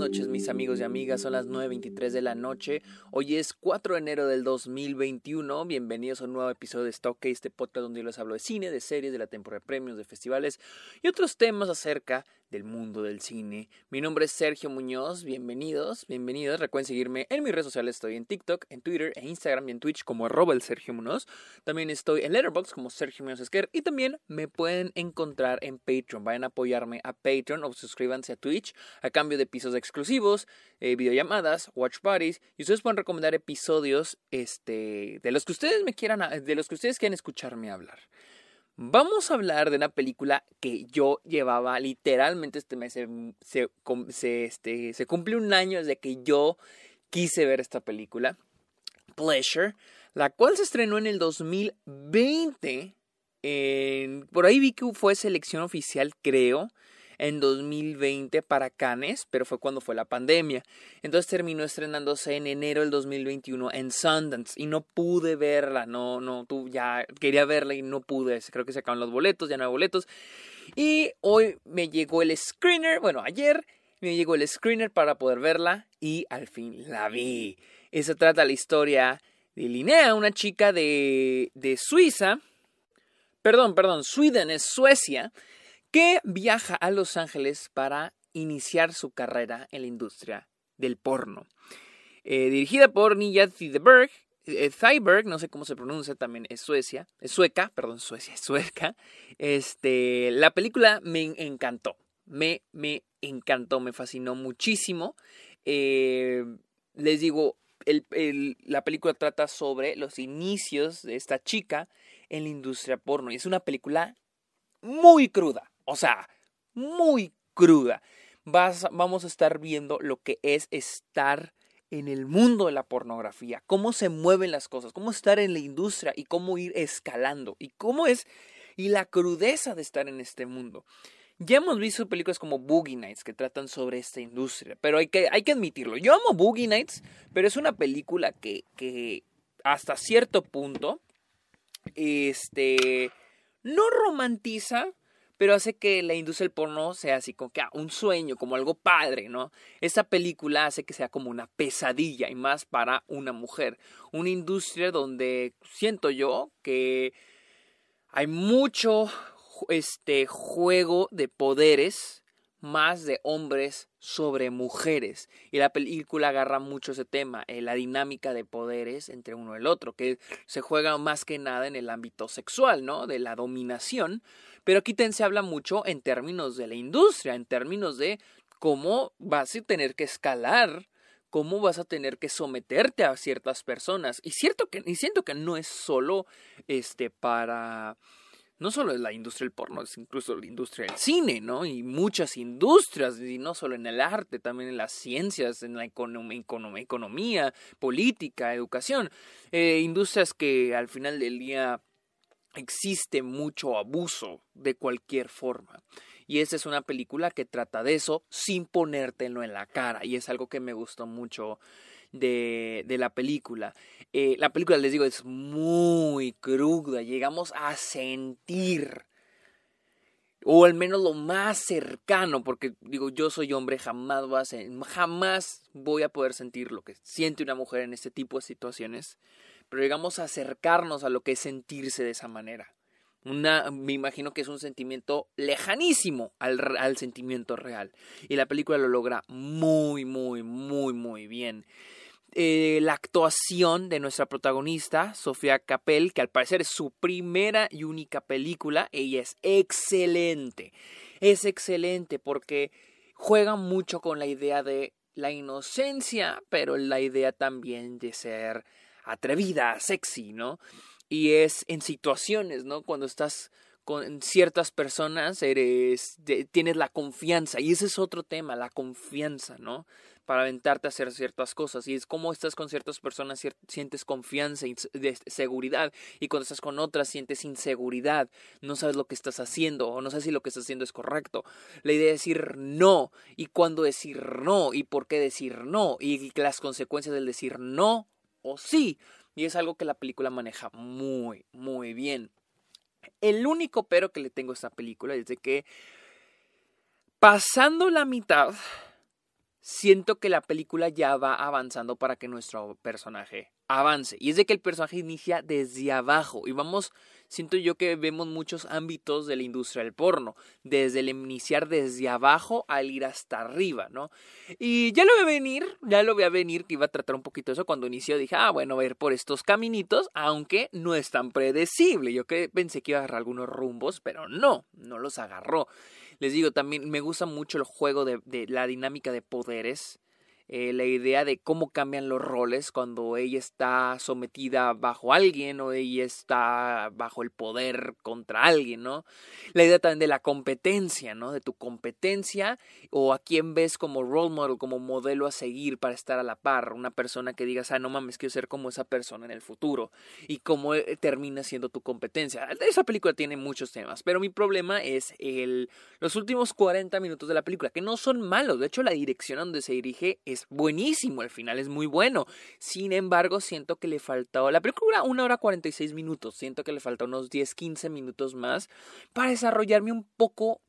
noches mis amigos y amigas, son las 9.23 de la noche, hoy es 4 de enero del 2021, bienvenidos a un nuevo episodio de Stock este podcast donde yo les hablo de cine, de series, de la temporada de premios, de festivales y otros temas acerca del mundo del cine. Mi nombre es Sergio Muñoz, bienvenidos, bienvenidos. Recuerden seguirme en mis redes sociales, estoy en TikTok, en Twitter, en Instagram y en Twitch como arroba el Sergio Muñoz. También estoy en Letterboxd como Sergio Muñoz Esquer y también me pueden encontrar en Patreon. Vayan a apoyarme a Patreon o suscríbanse a Twitch a cambio de episodios exclusivos, eh, videollamadas, watch parties y ustedes pueden recomendar episodios este, de los que ustedes me quieran, de los que ustedes quieran escucharme hablar. Vamos a hablar de una película que yo llevaba literalmente este mes. Se, se, este, se cumple un año desde que yo quise ver esta película. Pleasure. La cual se estrenó en el 2020. por ahí vi que fue selección oficial, creo en 2020 para Cannes, pero fue cuando fue la pandemia. Entonces terminó estrenándose en enero del 2021 en Sundance y no pude verla, no, no, tú ya quería verla y no pude, creo que se acaban los boletos, ya no hay boletos. Y hoy me llegó el screener, bueno, ayer me llegó el screener para poder verla y al fin la vi. Eso trata la historia de Linnea, una chica de, de Suiza, perdón, perdón, Sweden es Suecia, que viaja a Los Ángeles para iniciar su carrera en la industria del porno. Eh, dirigida por Nija Thiberg, eh, no sé cómo se pronuncia, también es Suecia, es sueca, perdón, Suecia, es sueca. Este, la película me encantó, me, me encantó, me fascinó muchísimo. Eh, les digo, la película trata sobre los inicios de esta chica en la industria porno y es una película muy cruda, o sea, muy cruda. Vas, vamos a estar viendo lo que es estar en el mundo de la pornografía, cómo se mueven las cosas, cómo estar en la industria y cómo ir escalando y cómo es y la crudeza de estar en este mundo. Ya hemos visto películas como Boogie Nights que tratan sobre esta industria, pero hay que, hay que admitirlo. Yo amo Boogie Nights, pero es una película que, que hasta cierto punto este, no romantiza pero hace que la industria del porno sea así como que ah, un sueño, como algo padre, ¿no? Esta película hace que sea como una pesadilla y más para una mujer. Una industria donde siento yo que hay mucho este juego de poderes más de hombres sobre mujeres. Y la película agarra mucho ese tema, eh, la dinámica de poderes entre uno y el otro, que se juega más que nada en el ámbito sexual, ¿no? De la dominación pero aquí se habla mucho en términos de la industria, en términos de cómo vas a tener que escalar, cómo vas a tener que someterte a ciertas personas. Y, cierto que, y siento que no es solo este, para no solo la industria del porno, es incluso la industria del cine, ¿no? Y muchas industrias, y no solo en el arte, también en las ciencias, en la economía, política, educación. Eh, industrias que al final del día existe mucho abuso de cualquier forma. Y esta es una película que trata de eso sin ponértelo en la cara. Y es algo que me gustó mucho de, de la película. Eh, la película, les digo, es muy cruda. Llegamos a sentir. O al menos lo más cercano, porque digo, yo soy hombre, jamás voy a, jamás voy a poder sentir lo que siente una mujer en este tipo de situaciones pero llegamos a acercarnos a lo que es sentirse de esa manera. Una, me imagino que es un sentimiento lejanísimo al, al sentimiento real. Y la película lo logra muy, muy, muy, muy bien. Eh, la actuación de nuestra protagonista, Sofía Capel, que al parecer es su primera y única película, ella es excelente. Es excelente porque juega mucho con la idea de la inocencia, pero la idea también de ser atrevida, sexy, ¿no? Y es en situaciones, ¿no? Cuando estás con ciertas personas, eres, tienes la confianza. Y ese es otro tema, la confianza, ¿no? Para aventarte a hacer ciertas cosas. Y es como estás con ciertas personas, sientes confianza y seguridad. Y cuando estás con otras, sientes inseguridad. No sabes lo que estás haciendo o no sabes si lo que estás haciendo es correcto. La idea es decir no. Y cuándo decir no. Y por qué decir no. Y las consecuencias del decir no o sí. Y es algo que la película maneja muy, muy bien. El único pero que le tengo a esta película es de que pasando la mitad siento que la película ya va avanzando para que nuestro personaje avance. Y es de que el personaje inicia desde abajo. Y vamos, siento yo que vemos muchos ámbitos de la industria del porno. Desde el iniciar desde abajo al ir hasta arriba, ¿no? Y ya lo voy a venir, ya lo voy a venir que iba a tratar un poquito eso. Cuando inició dije, ah, bueno, a ir por estos caminitos, aunque no es tan predecible. Yo que pensé que iba a agarrar algunos rumbos, pero no, no los agarró. Les digo, también me gusta mucho el juego de la dinámica de poderes. Eh, la idea de cómo cambian los roles cuando ella está sometida bajo alguien o ella está bajo el poder contra alguien, ¿no? La idea también de la competencia, ¿no? De tu competencia o a quién ves como role model, como modelo a seguir para estar a la par, una persona que digas, ah, no mames, quiero ser como esa persona en el futuro y cómo eh, termina siendo tu competencia. Esa película tiene muchos temas, pero mi problema es el, los últimos 40 minutos de la película, que no son malos, de hecho la dirección a donde se dirige es buenísimo, el final es muy bueno. Sin embargo, siento que le faltó, la película una hora 46 minutos, siento que le falta unos 10, 15 minutos más para desarrollarme un poco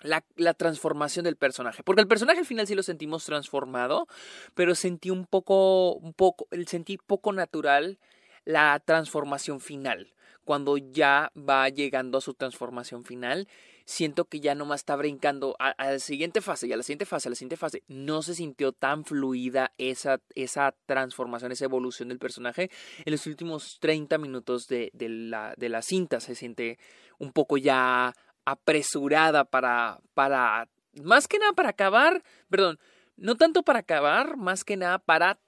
la, la, transformación del personaje. Porque el personaje al final sí lo sentimos transformado, pero sentí un poco, un poco, sentí poco natural la transformación final. Cuando ya va llegando a su transformación final, siento que ya nomás está brincando a, la siguiente fase y a la siguiente fase, a la siguiente fase. No se sintió tan fluida esa, esa transformación, esa evolución del personaje. En los últimos 30 minutos de, de, la, de la cinta se siente un poco ya apresurada para, para, más que nada para acabar, perdón, no tanto para acabar, más que nada para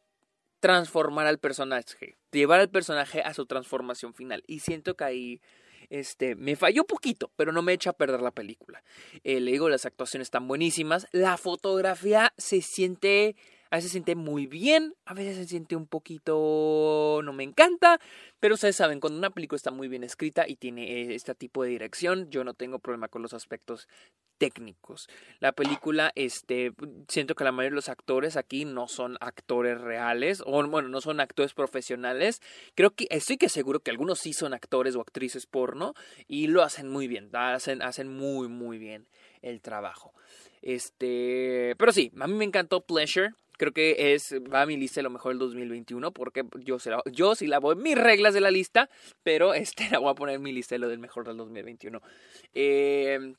transformar al personaje, llevar al personaje a su transformación final. Y siento que ahí este, me falló poquito, pero no me echa a perder la película. Eh, le digo, las actuaciones están buenísimas. La fotografía se siente a veces se siente muy bien, a veces se siente un poquito no me encanta, pero ustedes saben, cuando una película está muy bien escrita y tiene este tipo de dirección, yo no tengo problema con los aspectos técnicos. La película, este, siento que la mayoría de los actores aquí no son actores reales, o bueno, no son actores profesionales. Creo que estoy que seguro que algunos sí son actores o actrices porno y lo hacen muy bien, hacen, hacen muy, muy bien el trabajo. Este, pero sí, a mí me encantó Pleasure. Creo que es, va a mi lista lo mejor del 2021 porque yo, se la, yo sí la voy mis reglas de la lista, pero este la voy a poner en mi lista de lo del mejor del 2021. Eh,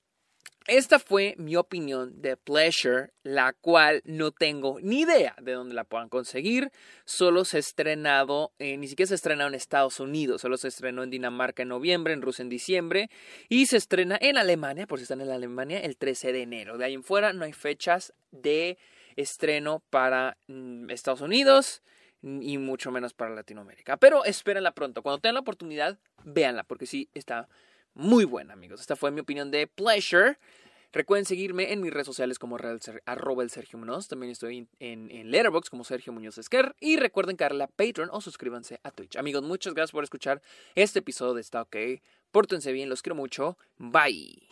esta fue mi opinión de Pleasure, la cual no tengo ni idea de dónde la puedan conseguir. Solo se ha estrenado, eh, ni siquiera se ha estrenado en Estados Unidos, solo se estrenó en Dinamarca en noviembre, en Rusia en diciembre y se estrena en Alemania, por si están en Alemania, el 13 de enero. De ahí en fuera no hay fechas de estreno para mm, Estados Unidos y mucho menos para Latinoamérica. Pero espérenla pronto. Cuando tengan la oportunidad, véanla, porque sí está muy buena, amigos. Esta fue mi opinión de Pleasure. Recuerden seguirme en mis redes sociales como arroba el Sergio Muñoz. También estoy en, en Letterboxd como Sergio Muñoz Esquer. Y recuerden darle a Patreon o suscríbanse a Twitch. Amigos, muchas gracias por escuchar este episodio de Está OK. Pórtense bien, los quiero mucho. Bye.